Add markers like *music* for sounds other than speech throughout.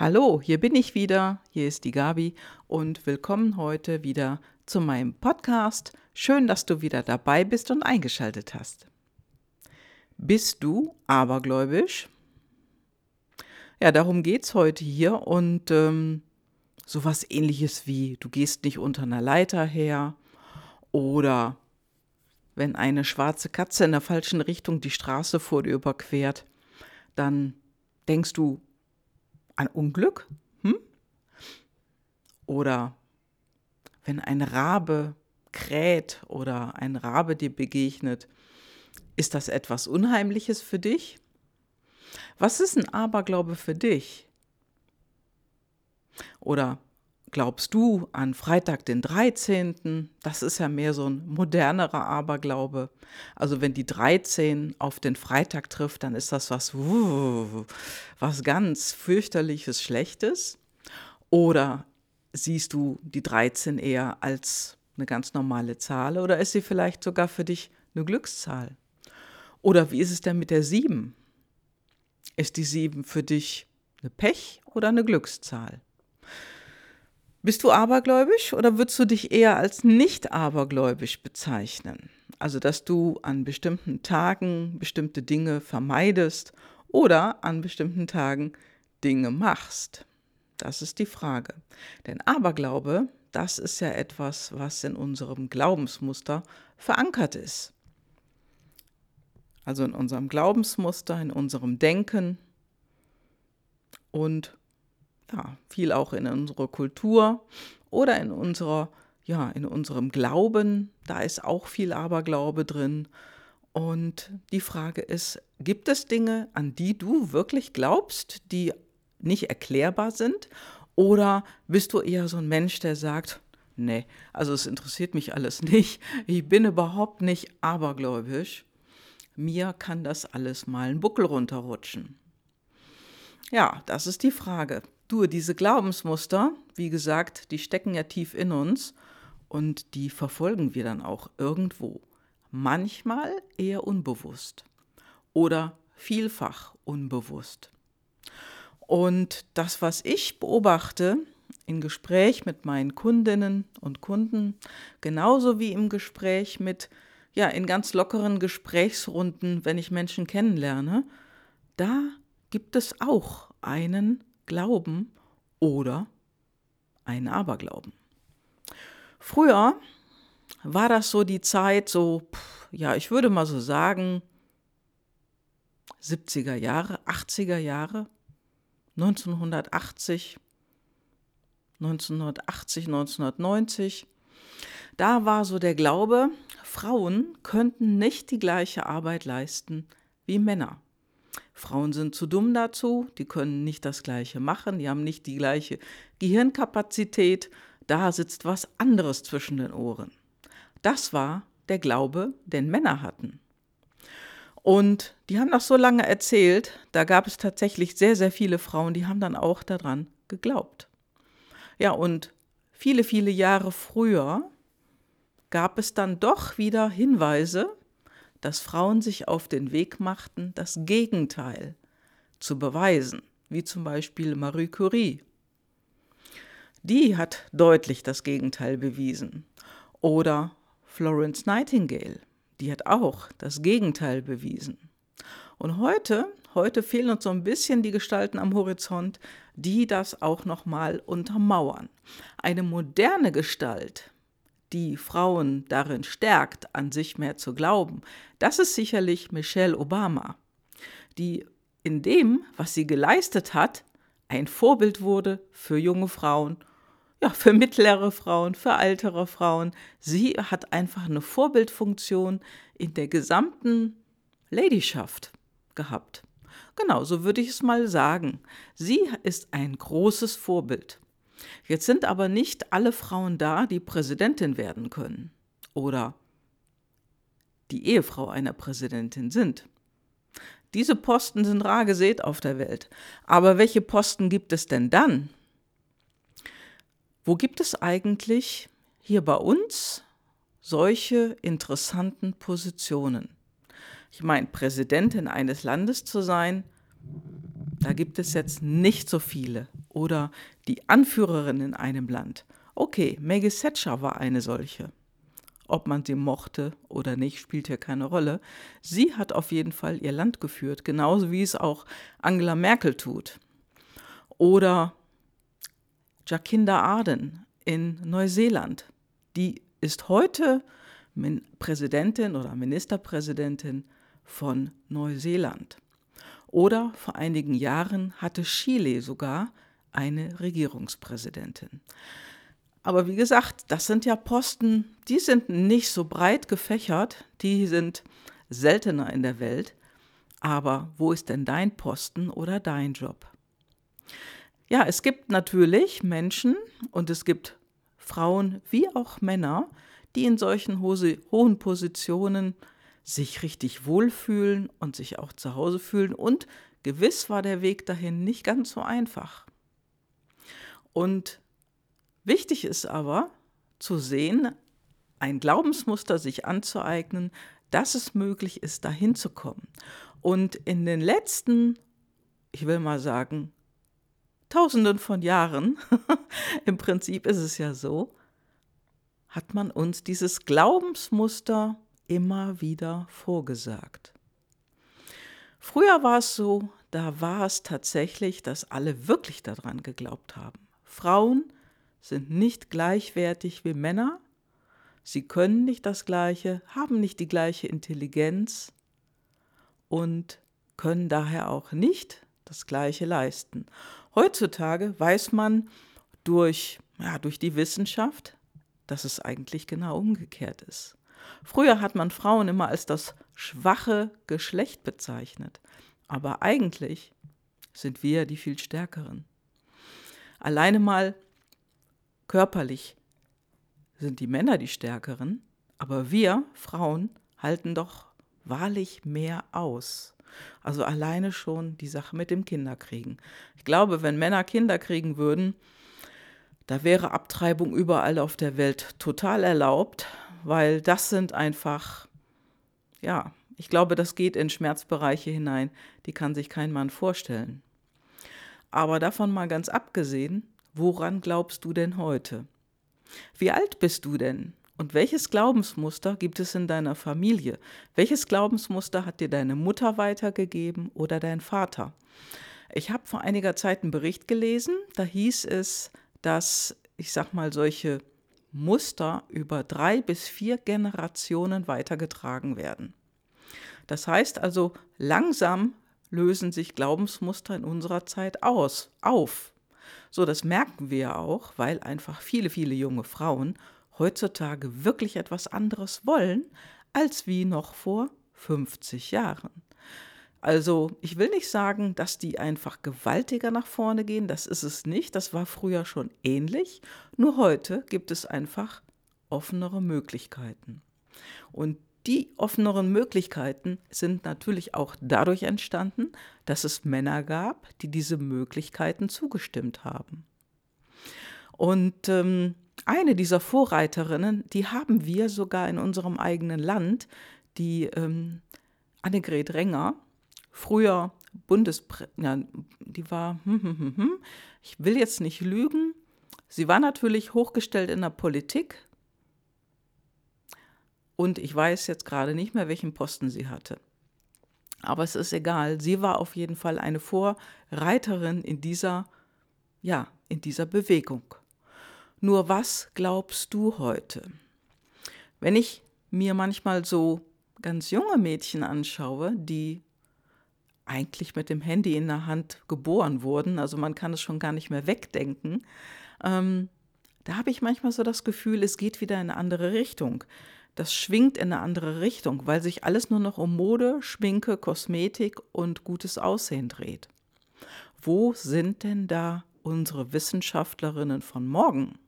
Hallo, hier bin ich wieder, hier ist die Gabi und willkommen heute wieder zu meinem Podcast. Schön, dass du wieder dabei bist und eingeschaltet hast. Bist du abergläubisch? Ja, darum geht es heute hier und ähm, sowas ähnliches wie, du gehst nicht unter einer Leiter her oder wenn eine schwarze Katze in der falschen Richtung die Straße vor dir überquert, dann denkst du, ein Unglück? Hm? Oder wenn ein Rabe kräht oder ein Rabe dir begegnet, ist das etwas Unheimliches für dich? Was ist ein Aberglaube für dich? Oder glaubst du an Freitag den 13.? Das ist ja mehr so ein modernerer Aberglaube. Also wenn die 13 auf den Freitag trifft, dann ist das was, was ganz fürchterliches, Schlechtes. Oder siehst du die 13 eher als eine ganz normale Zahl oder ist sie vielleicht sogar für dich eine Glückszahl? Oder wie ist es denn mit der 7? Ist die 7 für dich eine Pech oder eine Glückszahl? Bist du abergläubisch oder würdest du dich eher als nicht abergläubisch bezeichnen? Also, dass du an bestimmten Tagen bestimmte Dinge vermeidest oder an bestimmten Tagen Dinge machst. Das ist die Frage. Denn Aberglaube, das ist ja etwas, was in unserem Glaubensmuster verankert ist. Also in unserem Glaubensmuster, in unserem Denken und ja, viel auch in unserer Kultur oder in unserer, ja, in unserem Glauben. Da ist auch viel Aberglaube drin. Und die Frage ist, gibt es Dinge, an die du wirklich glaubst, die nicht erklärbar sind? Oder bist du eher so ein Mensch, der sagt, nee, also es interessiert mich alles *laughs* nicht, ich bin überhaupt nicht abergläubisch, mir kann das alles mal einen Buckel runterrutschen. Ja, das ist die Frage. Du, diese Glaubensmuster, wie gesagt, die stecken ja tief in uns und die verfolgen wir dann auch irgendwo. Manchmal eher unbewusst oder vielfach unbewusst. Und das, was ich beobachte im Gespräch mit meinen Kundinnen und Kunden, genauso wie im Gespräch mit, ja, in ganz lockeren Gesprächsrunden, wenn ich Menschen kennenlerne, da gibt es auch einen Glauben oder einen Aberglauben. Früher war das so die Zeit, so, ja, ich würde mal so sagen, 70er Jahre, 80er Jahre, 1980, 1980, 1990. Da war so der Glaube, Frauen könnten nicht die gleiche Arbeit leisten wie Männer. Frauen sind zu dumm dazu, die können nicht das Gleiche machen, die haben nicht die gleiche Gehirnkapazität, da sitzt was anderes zwischen den Ohren. Das war der Glaube, den Männer hatten. Und die haben das so lange erzählt, da gab es tatsächlich sehr, sehr viele Frauen, die haben dann auch daran geglaubt. Ja, und viele, viele Jahre früher gab es dann doch wieder Hinweise, dass Frauen sich auf den Weg machten, das Gegenteil zu beweisen, wie zum Beispiel Marie Curie. Die hat deutlich das Gegenteil bewiesen. Oder Florence Nightingale, die hat auch das Gegenteil bewiesen. Und heute, heute fehlen uns so ein bisschen die Gestalten am Horizont, die das auch nochmal untermauern. Eine moderne Gestalt, die Frauen darin stärkt, an sich mehr zu glauben, das ist sicherlich Michelle Obama, die in dem, was sie geleistet hat, ein Vorbild wurde für junge Frauen, ja, für mittlere Frauen, für ältere Frauen. Sie hat einfach eine Vorbildfunktion in der gesamten Ladyschaft gehabt. Genau, so würde ich es mal sagen. Sie ist ein großes Vorbild. Jetzt sind aber nicht alle Frauen da, die Präsidentin werden können oder die Ehefrau einer Präsidentin sind. Diese Posten sind rar gesät auf der Welt. Aber welche Posten gibt es denn dann? Wo gibt es eigentlich hier bei uns solche interessanten Positionen? Ich meine, Präsidentin eines Landes zu sein, da gibt es jetzt nicht so viele oder die Anführerin in einem Land. Okay, Maggie Thatcher war eine solche. Ob man sie mochte oder nicht, spielt hier keine Rolle. Sie hat auf jeden Fall ihr Land geführt, genauso wie es auch Angela Merkel tut. Oder Jacinda Ardern in Neuseeland. Die ist heute Präsidentin oder Ministerpräsidentin von Neuseeland. Oder vor einigen Jahren hatte Chile sogar eine Regierungspräsidentin. Aber wie gesagt, das sind ja Posten, die sind nicht so breit gefächert, die sind seltener in der Welt. Aber wo ist denn dein Posten oder dein Job? Ja, es gibt natürlich Menschen und es gibt Frauen wie auch Männer, die in solchen hohen Positionen sich richtig wohlfühlen und sich auch zu Hause fühlen. Und gewiss war der Weg dahin nicht ganz so einfach. Und Wichtig ist aber zu sehen, ein Glaubensmuster sich anzueignen, dass es möglich ist, dahin zu kommen. Und in den letzten, ich will mal sagen, Tausenden von Jahren, *laughs* im Prinzip ist es ja so, hat man uns dieses Glaubensmuster immer wieder vorgesagt. Früher war es so, da war es tatsächlich, dass alle wirklich daran geglaubt haben. Frauen sind nicht gleichwertig wie Männer, sie können nicht das Gleiche, haben nicht die gleiche Intelligenz und können daher auch nicht das Gleiche leisten. Heutzutage weiß man durch, ja, durch die Wissenschaft, dass es eigentlich genau umgekehrt ist. Früher hat man Frauen immer als das schwache Geschlecht bezeichnet, aber eigentlich sind wir die viel stärkeren. Alleine mal Körperlich sind die Männer die Stärkeren, aber wir Frauen halten doch wahrlich mehr aus. Also alleine schon die Sache mit dem Kinderkriegen. Ich glaube, wenn Männer Kinder kriegen würden, da wäre Abtreibung überall auf der Welt total erlaubt, weil das sind einfach, ja, ich glaube, das geht in Schmerzbereiche hinein, die kann sich kein Mann vorstellen. Aber davon mal ganz abgesehen, Woran glaubst du denn heute? Wie alt bist du denn? Und welches Glaubensmuster gibt es in deiner Familie? Welches Glaubensmuster hat dir deine Mutter weitergegeben oder dein Vater? Ich habe vor einiger Zeit einen Bericht gelesen, da hieß es, dass, ich sag mal, solche Muster über drei bis vier Generationen weitergetragen werden. Das heißt also, langsam lösen sich Glaubensmuster in unserer Zeit aus, auf. So, das merken wir auch, weil einfach viele, viele junge Frauen heutzutage wirklich etwas anderes wollen, als wie noch vor 50 Jahren. Also ich will nicht sagen, dass die einfach gewaltiger nach vorne gehen, das ist es nicht, das war früher schon ähnlich, nur heute gibt es einfach offenere Möglichkeiten. Und die offeneren Möglichkeiten sind natürlich auch dadurch entstanden, dass es Männer gab, die diese Möglichkeiten zugestimmt haben. Und ähm, eine dieser Vorreiterinnen, die haben wir sogar in unserem eigenen Land, die ähm, Annegret Renger, früher Bundespräsidentin, ja, die war, hm, hm, hm, hm, ich will jetzt nicht lügen, sie war natürlich hochgestellt in der Politik, und ich weiß jetzt gerade nicht mehr, welchen Posten sie hatte. Aber es ist egal. Sie war auf jeden Fall eine Vorreiterin in dieser, ja, in dieser Bewegung. Nur was glaubst du heute? Wenn ich mir manchmal so ganz junge Mädchen anschaue, die eigentlich mit dem Handy in der Hand geboren wurden, also man kann es schon gar nicht mehr wegdenken, ähm, da habe ich manchmal so das Gefühl, es geht wieder in eine andere Richtung das schwingt in eine andere Richtung, weil sich alles nur noch um Mode, Schminke, Kosmetik und gutes Aussehen dreht. Wo sind denn da unsere Wissenschaftlerinnen von morgen?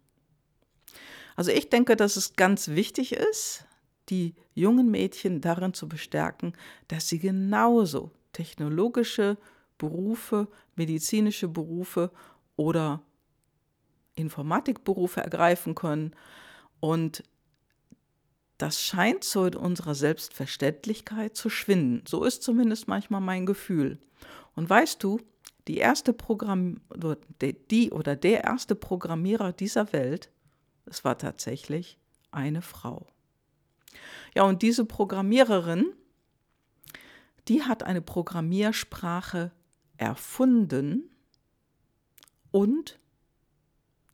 Also ich denke, dass es ganz wichtig ist, die jungen Mädchen darin zu bestärken, dass sie genauso technologische Berufe, medizinische Berufe oder Informatikberufe ergreifen können und das scheint so in unserer Selbstverständlichkeit zu schwinden. So ist zumindest manchmal mein Gefühl. Und weißt du, die erste Programm die oder der erste Programmierer dieser Welt, es war tatsächlich eine Frau. Ja, und diese Programmiererin, die hat eine Programmiersprache erfunden und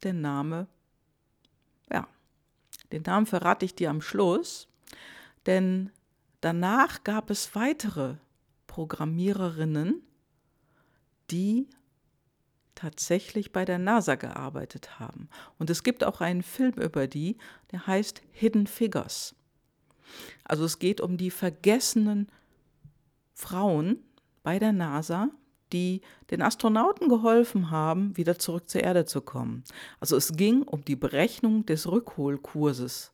der Name, ja, den Namen verrate ich dir am Schluss, denn danach gab es weitere Programmiererinnen, die tatsächlich bei der NASA gearbeitet haben. Und es gibt auch einen Film über die, der heißt Hidden Figures. Also es geht um die vergessenen Frauen bei der NASA, die den Astronauten geholfen haben, wieder zurück zur Erde zu kommen. Also es ging um die Berechnung des Rückholkurses.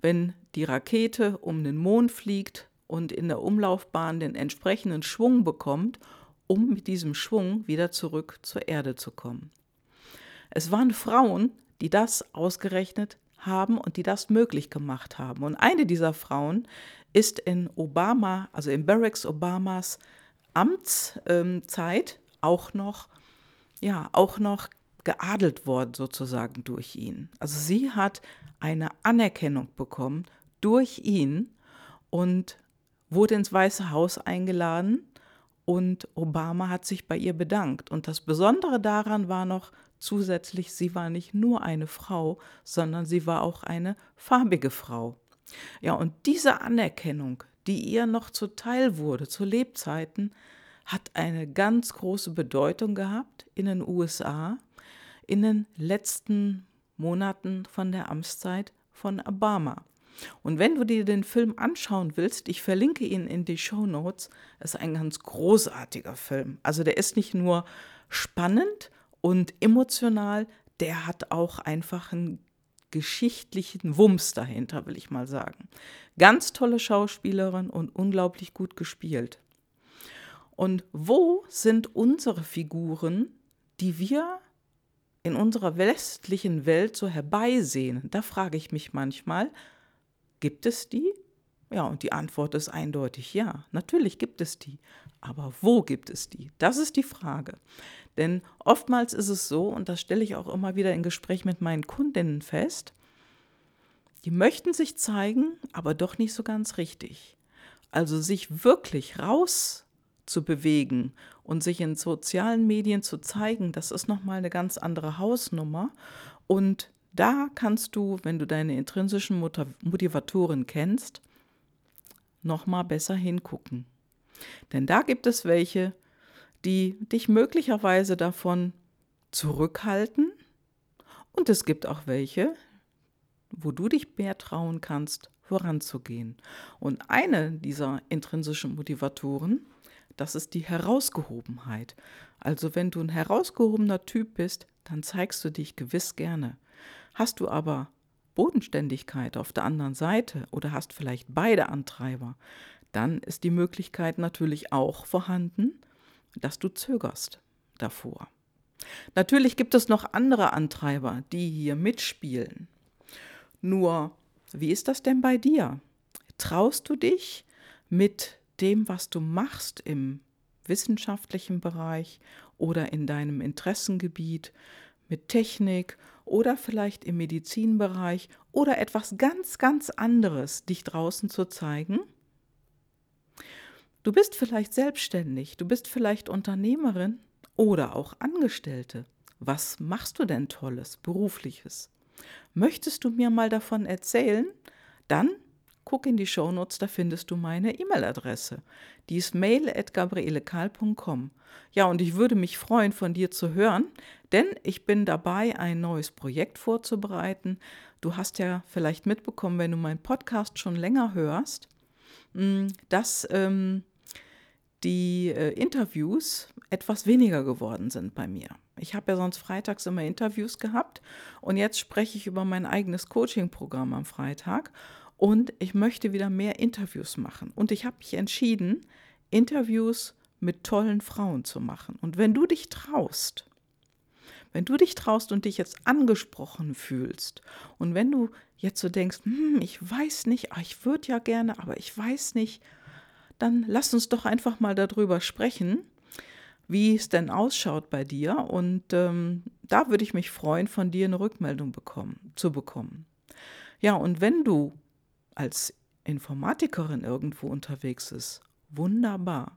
Wenn die Rakete um den Mond fliegt und in der Umlaufbahn den entsprechenden Schwung bekommt, um mit diesem Schwung wieder zurück zur Erde zu kommen. Es waren Frauen, die das ausgerechnet haben und die das möglich gemacht haben. Und eine dieser Frauen ist in Obama, also in Barack Obamas Amtszeit auch noch, ja, auch noch geadelt worden sozusagen durch ihn. Also sie hat eine Anerkennung bekommen durch ihn und wurde ins Weiße Haus eingeladen und Obama hat sich bei ihr bedankt. Und das Besondere daran war noch zusätzlich, sie war nicht nur eine Frau, sondern sie war auch eine farbige Frau. Ja, und diese Anerkennung, die ihr noch zuteil wurde zu Lebzeiten, hat eine ganz große Bedeutung gehabt in den USA in den letzten Monaten von der Amtszeit von Obama. Und wenn du dir den Film anschauen willst, ich verlinke ihn in die Show Notes, ist ein ganz großartiger Film. Also der ist nicht nur spannend und emotional, der hat auch einfach einen geschichtlichen Wumms dahinter, will ich mal sagen. Ganz tolle Schauspielerin und unglaublich gut gespielt. Und wo sind unsere Figuren, die wir in unserer westlichen Welt so herbeisehnen? Da frage ich mich manchmal, gibt es die? Ja, und die Antwort ist eindeutig ja. Natürlich gibt es die. Aber wo gibt es die? Das ist die Frage. Denn oftmals ist es so, und das stelle ich auch immer wieder in Gespräch mit meinen Kundinnen fest, die möchten sich zeigen, aber doch nicht so ganz richtig. Also sich wirklich raus zu bewegen und sich in sozialen Medien zu zeigen, das ist nochmal eine ganz andere Hausnummer. Und da kannst du, wenn du deine intrinsischen Motivatoren kennst, nochmal besser hingucken. Denn da gibt es welche, die dich möglicherweise davon zurückhalten. Und es gibt auch welche, wo du dich mehr trauen kannst, voranzugehen. Und eine dieser intrinsischen Motivatoren, das ist die Herausgehobenheit. Also wenn du ein herausgehobener Typ bist, dann zeigst du dich gewiss gerne. Hast du aber Bodenständigkeit auf der anderen Seite oder hast vielleicht beide Antreiber, dann ist die Möglichkeit natürlich auch vorhanden, dass du zögerst davor. Natürlich gibt es noch andere Antreiber, die hier mitspielen. Nur, wie ist das denn bei dir? Traust du dich mit dem, was du machst im wissenschaftlichen Bereich oder in deinem Interessengebiet, mit Technik oder vielleicht im Medizinbereich oder etwas ganz, ganz anderes dich draußen zu zeigen? Du bist vielleicht selbstständig, du bist vielleicht Unternehmerin oder auch Angestellte. Was machst du denn tolles, berufliches? Möchtest du mir mal davon erzählen? Dann guck in die Shownotes, da findest du meine E-Mail-Adresse. Die ist mail.gabrielekal.com. Ja, und ich würde mich freuen, von dir zu hören, denn ich bin dabei, ein neues Projekt vorzubereiten. Du hast ja vielleicht mitbekommen, wenn du meinen Podcast schon länger hörst, hm, dass ähm, die äh, Interviews etwas weniger geworden sind bei mir. Ich habe ja sonst freitags immer Interviews gehabt und jetzt spreche ich über mein eigenes Coaching-Programm am Freitag und ich möchte wieder mehr Interviews machen. Und ich habe mich entschieden, Interviews mit tollen Frauen zu machen. Und wenn du dich traust, wenn du dich traust und dich jetzt angesprochen fühlst und wenn du jetzt so denkst, hm, ich weiß nicht, ah, ich würde ja gerne, aber ich weiß nicht, dann lass uns doch einfach mal darüber sprechen, wie es denn ausschaut bei dir. Und ähm, da würde ich mich freuen, von dir eine Rückmeldung bekommen, zu bekommen. Ja, und wenn du als Informatikerin irgendwo unterwegs bist, wunderbar.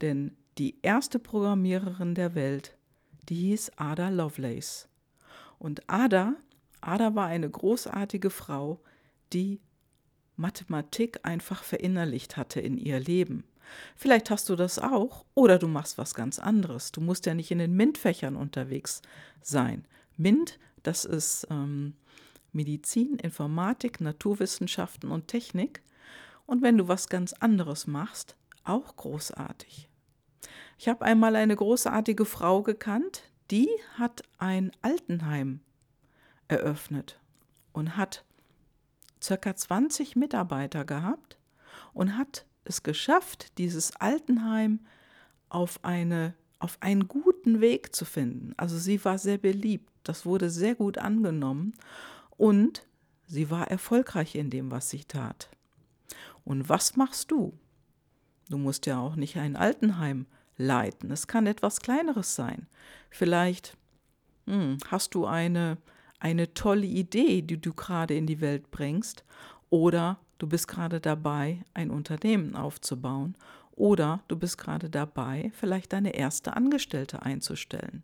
Denn die erste Programmiererin der Welt, die hieß Ada Lovelace. Und Ada, Ada war eine großartige Frau, die Mathematik einfach verinnerlicht hatte in ihr Leben. Vielleicht hast du das auch oder du machst was ganz anderes. Du musst ja nicht in den MINT-Fächern unterwegs sein. MINT, das ist ähm, Medizin, Informatik, Naturwissenschaften und Technik. Und wenn du was ganz anderes machst, auch großartig. Ich habe einmal eine großartige Frau gekannt, die hat ein Altenheim eröffnet und hat circa 20 Mitarbeiter gehabt und hat es geschafft, dieses Altenheim auf, eine, auf einen guten Weg zu finden. Also sie war sehr beliebt, das wurde sehr gut angenommen und sie war erfolgreich in dem, was sie tat. Und was machst du? Du musst ja auch nicht ein Altenheim leiten. Es kann etwas Kleineres sein. Vielleicht hm, hast du eine, eine tolle Idee, die du gerade in die Welt bringst, oder du bist gerade dabei, ein Unternehmen aufzubauen, oder du bist gerade dabei, vielleicht deine erste Angestellte einzustellen.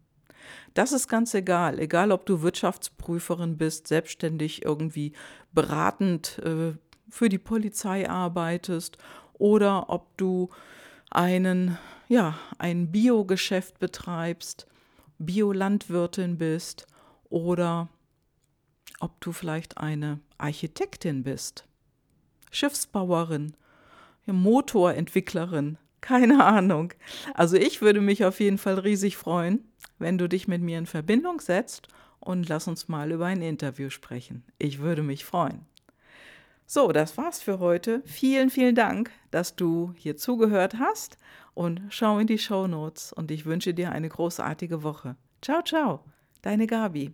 Das ist ganz egal, egal ob du Wirtschaftsprüferin bist, selbstständig irgendwie beratend äh, für die Polizei arbeitest oder ob du einen, ja, ein Biogeschäft betreibst, Biolandwirtin bist oder ob du vielleicht eine Architektin bist, Schiffsbauerin, Motorentwicklerin, keine Ahnung. Also ich würde mich auf jeden Fall riesig freuen, wenn du dich mit mir in Verbindung setzt und lass uns mal über ein Interview sprechen. Ich würde mich freuen. So, das war's für heute. Vielen, vielen Dank, dass du hier zugehört hast und schau in die Show Notes und ich wünsche dir eine großartige Woche. Ciao, ciao, deine Gabi.